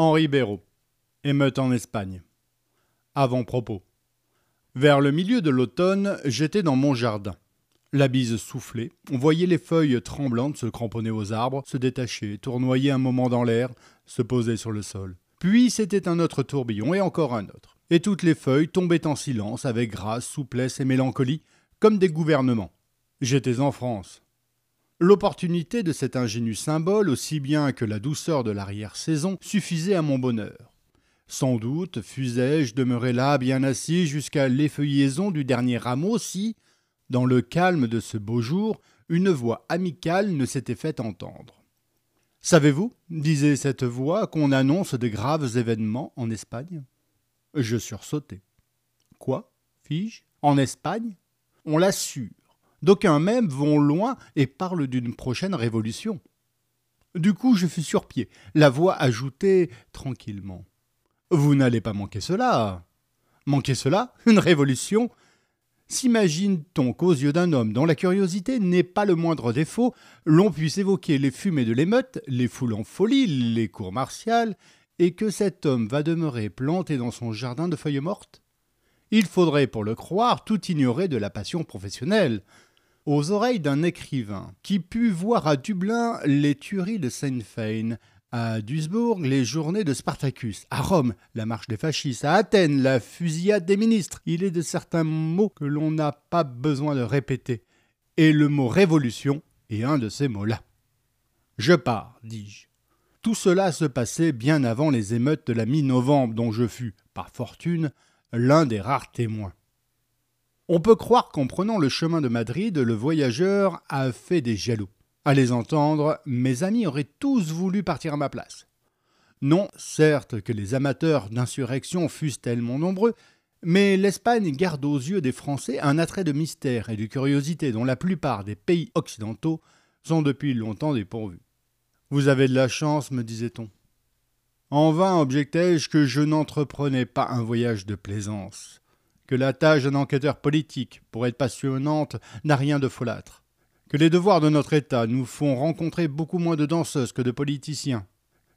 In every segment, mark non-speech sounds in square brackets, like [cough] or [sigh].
Henri Béraud. Émeute en Espagne. Avant-propos. Vers le milieu de l'automne, j'étais dans mon jardin. La bise soufflait, on voyait les feuilles tremblantes se cramponner aux arbres, se détacher, tournoyer un moment dans l'air, se poser sur le sol. Puis c'était un autre tourbillon et encore un autre. Et toutes les feuilles tombaient en silence avec grâce, souplesse et mélancolie, comme des gouvernements. J'étais en France. L'opportunité de cet ingénu symbole, aussi bien que la douceur de l'arrière-saison, suffisait à mon bonheur. Sans doute fusais-je demeurer là bien assis jusqu'à l'effeuillaison du dernier rameau si, dans le calme de ce beau jour, une voix amicale ne s'était fait entendre. Savez-vous, disait cette voix, qu'on annonce de graves événements en Espagne? Je sursautai. Quoi? Fis-je? En Espagne? On l'assure. D'aucuns même vont loin et parlent d'une prochaine révolution. Du coup, je fus sur pied. La voix ajoutait tranquillement. Vous n'allez pas manquer cela. Manquer cela [laughs] Une révolution S'imagine-t-on qu'aux yeux d'un homme dont la curiosité n'est pas le moindre défaut, l'on puisse évoquer les fumées de l'émeute, les foules en folie, les cours martiales, et que cet homme va demeurer planté dans son jardin de feuilles mortes? Il faudrait, pour le croire, tout ignorer de la passion professionnelle aux oreilles d'un écrivain qui put voir à Dublin les tueries de Sinn Féin, à Duisbourg les journées de Spartacus, à Rome la marche des fascistes, à Athènes la fusillade des ministres. Il est de certains mots que l'on n'a pas besoin de répéter, et le mot révolution est un de ces mots-là. Je pars, dis-je. Tout cela se passait bien avant les émeutes de la mi-novembre dont je fus, par fortune, l'un des rares témoins. On peut croire qu'en prenant le chemin de Madrid, le voyageur a fait des jaloux. À les entendre, mes amis auraient tous voulu partir à ma place. Non, certes que les amateurs d'insurrection fussent tellement nombreux, mais l'Espagne garde aux yeux des Français un attrait de mystère et de curiosité dont la plupart des pays occidentaux sont depuis longtemps dépourvus. Vous avez de la chance, me disait-on. En vain objectai-je que je n'entreprenais pas un voyage de plaisance que la tâche d'un enquêteur politique, pour être passionnante, n'a rien de folâtre, que les devoirs de notre État nous font rencontrer beaucoup moins de danseuses que de politiciens,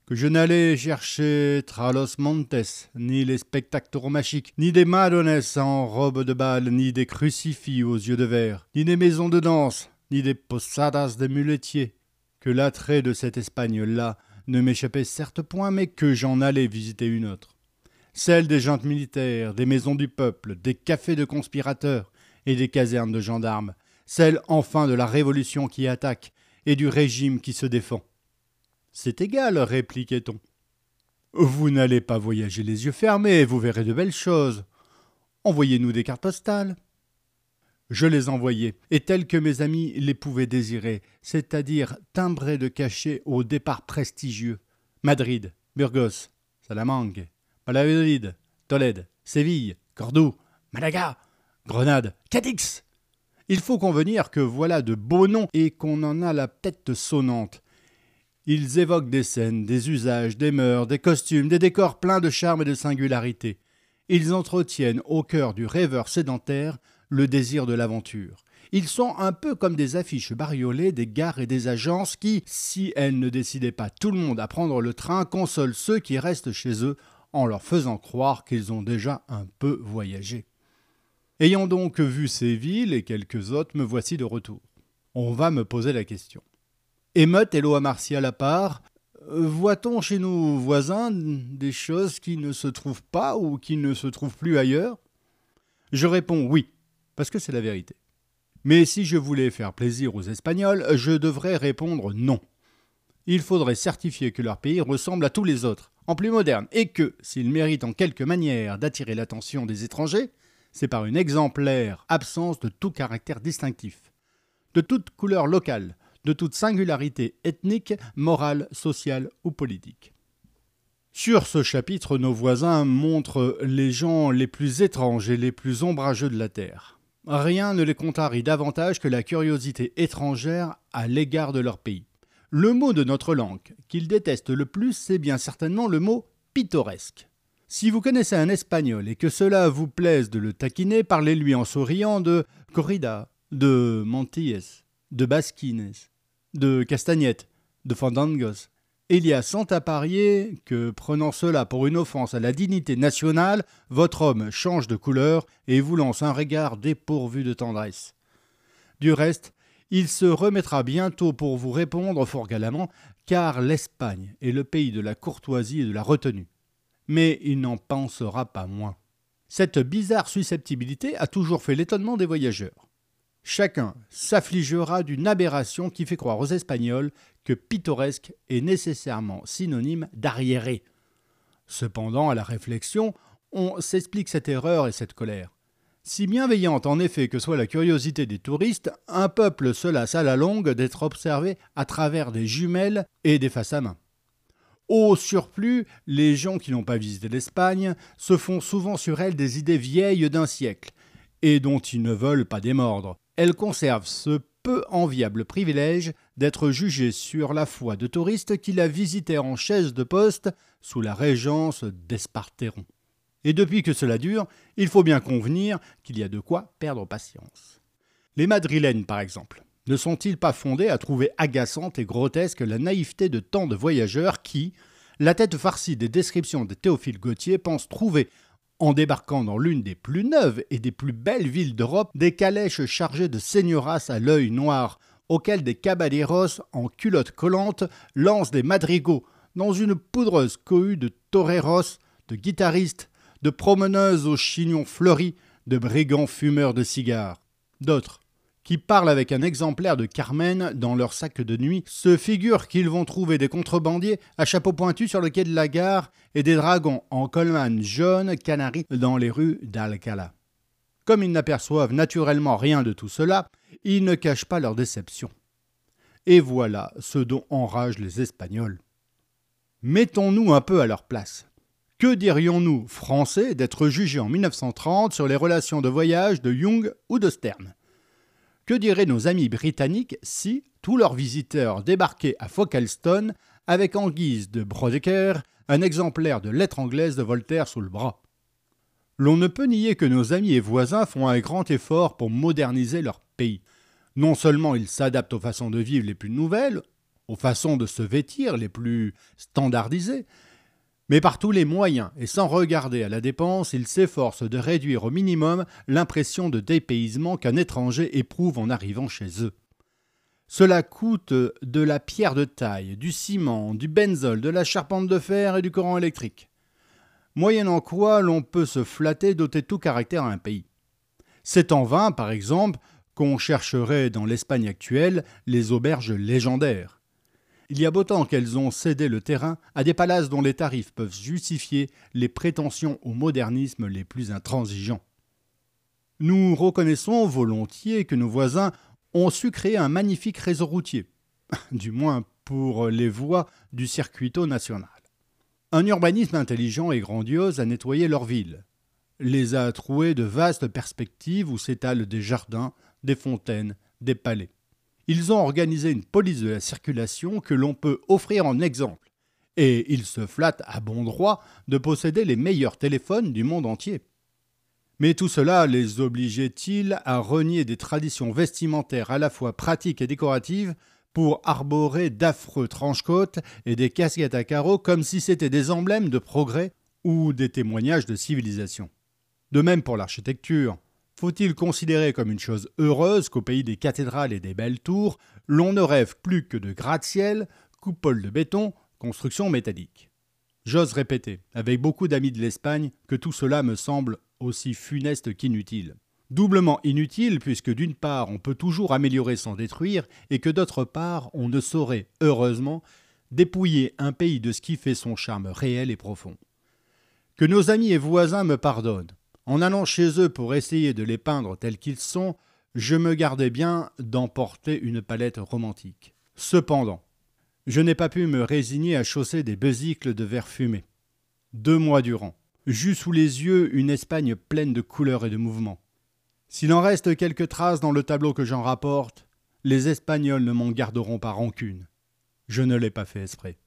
que je n'allais chercher Tralos Montes, ni les spectacles tauromachiques, ni des madonnes en robe de bal, ni des crucifix aux yeux de verre, ni des maisons de danse, ni des posadas de muletiers, que l'attrait de cette Espagne-là ne m'échappait certes point, mais que j'en allais visiter une autre celle des jantes militaires, des maisons du peuple, des cafés de conspirateurs et des casernes de gendarmes, celle enfin de la révolution qui attaque et du régime qui se défend. C'est égal, répliquait-on. Vous n'allez pas voyager les yeux fermés, vous verrez de belles choses. Envoyez-nous des cartes postales. Je les envoyai, et telles que mes amis les pouvaient désirer, c'est-à-dire timbrées de cachet au départ prestigieux. Madrid, Burgos, Salamanque, Valladolid, Tolède, Séville, Cordoue, Malaga, Grenade, Cadix. Il faut convenir que voilà de beaux noms et qu'on en a la tête sonnante. Ils évoquent des scènes, des usages, des mœurs, des costumes, des décors pleins de charme et de singularité. Ils entretiennent au cœur du rêveur sédentaire le désir de l'aventure. Ils sont un peu comme des affiches bariolées des gares et des agences qui, si elles ne décidaient pas tout le monde à prendre le train, consolent ceux qui restent chez eux en leur faisant croire qu'ils ont déjà un peu voyagé. Ayant donc vu ces villes et quelques autres, me voici de retour. On va me poser la question. Émeute et loi martiale à part, voit-on chez nos voisins des choses qui ne se trouvent pas ou qui ne se trouvent plus ailleurs? Je réponds oui, parce que c'est la vérité. Mais si je voulais faire plaisir aux Espagnols, je devrais répondre non. Il faudrait certifier que leur pays ressemble à tous les autres, en plus moderne, et que, s'il mérite en quelque manière d'attirer l'attention des étrangers, c'est par une exemplaire absence de tout caractère distinctif, de toute couleur locale, de toute singularité ethnique, morale, sociale ou politique. Sur ce chapitre, nos voisins montrent les gens les plus étranges et les plus ombrageux de la Terre. Rien ne les contrarie davantage que la curiosité étrangère à l'égard de leur pays. Le mot de notre langue qu'il déteste le plus, c'est bien certainement le mot pittoresque. Si vous connaissez un espagnol et que cela vous plaise de le taquiner, parlez-lui en souriant de corrida, de mantilles, de basquines, de castagnettes, de fandangos, il y a cent à parier que, prenant cela pour une offense à la dignité nationale, votre homme change de couleur et vous lance un regard dépourvu de tendresse. Du reste, il se remettra bientôt pour vous répondre fort galamment, car l'Espagne est le pays de la courtoisie et de la retenue. Mais il n'en pensera pas moins. Cette bizarre susceptibilité a toujours fait l'étonnement des voyageurs. Chacun s'affligera d'une aberration qui fait croire aux Espagnols que pittoresque est nécessairement synonyme d'arriéré. Cependant, à la réflexion, on s'explique cette erreur et cette colère. Si bienveillante en effet que soit la curiosité des touristes, un peuple se lasse à la longue d'être observé à travers des jumelles et des faces à main. Au surplus, les gens qui n'ont pas visité l'Espagne se font souvent sur elle des idées vieilles d'un siècle, et dont ils ne veulent pas démordre. Elles conservent ce peu enviable privilège d'être jugées sur la foi de touristes qui la visitaient en chaise de poste sous la régence d'Esparteron. Et depuis que cela dure, il faut bien convenir qu'il y a de quoi perdre patience. Les Madrilènes, par exemple, ne sont-ils pas fondés à trouver agaçante et grotesque la naïveté de tant de voyageurs qui, la tête farcie des descriptions de Théophile Gautier, pensent trouver en débarquant dans l'une des plus neuves et des plus belles villes d'Europe, des calèches chargées de seignoras à l'œil noir, auxquelles des caballeros en culottes collantes lancent des madrigaux dans une poudreuse cohue de toreros, de guitaristes, de promeneuses aux chignons fleuris, de brigands fumeurs de cigares. D'autres, qui parlent avec un exemplaire de Carmen dans leur sac de nuit, se figurent qu'ils vont trouver des contrebandiers à chapeau pointu sur le quai de la gare et des dragons en colman jaune canari dans les rues d'Alcala. Comme ils n'aperçoivent naturellement rien de tout cela, ils ne cachent pas leur déception. Et voilà ce dont enragent les Espagnols. Mettons-nous un peu à leur place. Que dirions-nous, Français, d'être jugés en 1930 sur les relations de voyage de Young ou de Stern? Que diraient nos amis britanniques si tous leurs visiteurs débarquaient à Folkestone avec en guise de Brodecker un exemplaire de lettre anglaise de Voltaire sous le bras? L'on ne peut nier que nos amis et voisins font un grand effort pour moderniser leur pays. Non seulement ils s'adaptent aux façons de vivre les plus nouvelles, aux façons de se vêtir les plus standardisées, mais par tous les moyens et sans regarder à la dépense, ils s'efforcent de réduire au minimum l'impression de dépaysement qu'un étranger éprouve en arrivant chez eux. Cela coûte de la pierre de taille, du ciment, du benzol, de la charpente de fer et du courant électrique. Moyennant quoi l'on peut se flatter d'ôter tout caractère à un pays. C'est en vain, par exemple, qu'on chercherait dans l'Espagne actuelle les auberges légendaires. Il y a beau temps qu'elles ont cédé le terrain à des palaces dont les tarifs peuvent justifier les prétentions au modernisme les plus intransigeants. Nous reconnaissons volontiers que nos voisins ont su créer un magnifique réseau routier, [laughs] du moins pour les voies du circuito national. Un urbanisme intelligent et grandiose a nettoyé leurs villes, les a trouées de vastes perspectives où s'étalent des jardins, des fontaines, des palais. Ils ont organisé une police de la circulation que l'on peut offrir en exemple. Et ils se flattent à bon droit de posséder les meilleurs téléphones du monde entier. Mais tout cela les obligeait-il à renier des traditions vestimentaires à la fois pratiques et décoratives pour arborer d'affreux tranche-côtes et des casquettes à carreaux comme si c'étaient des emblèmes de progrès ou des témoignages de civilisation? De même pour l'architecture. Faut-il considérer comme une chose heureuse qu'au pays des cathédrales et des belles tours, l'on ne rêve plus que de gratte-ciel, coupoles de béton, constructions métalliques J'ose répéter, avec beaucoup d'amis de l'Espagne, que tout cela me semble aussi funeste qu'inutile. Doublement inutile puisque d'une part on peut toujours améliorer sans détruire et que d'autre part on ne saurait, heureusement, dépouiller un pays de ce qui fait son charme réel et profond. Que nos amis et voisins me pardonnent, en allant chez eux pour essayer de les peindre tels qu'ils sont, je me gardais bien d'emporter une palette romantique. Cependant, je n'ai pas pu me résigner à chausser des besicles de verre fumé. Deux mois durant, j'eus sous les yeux une Espagne pleine de couleurs et de mouvements. S'il en reste quelques traces dans le tableau que j'en rapporte, les Espagnols ne m'en garderont pas rancune. Je ne l'ai pas fait exprès.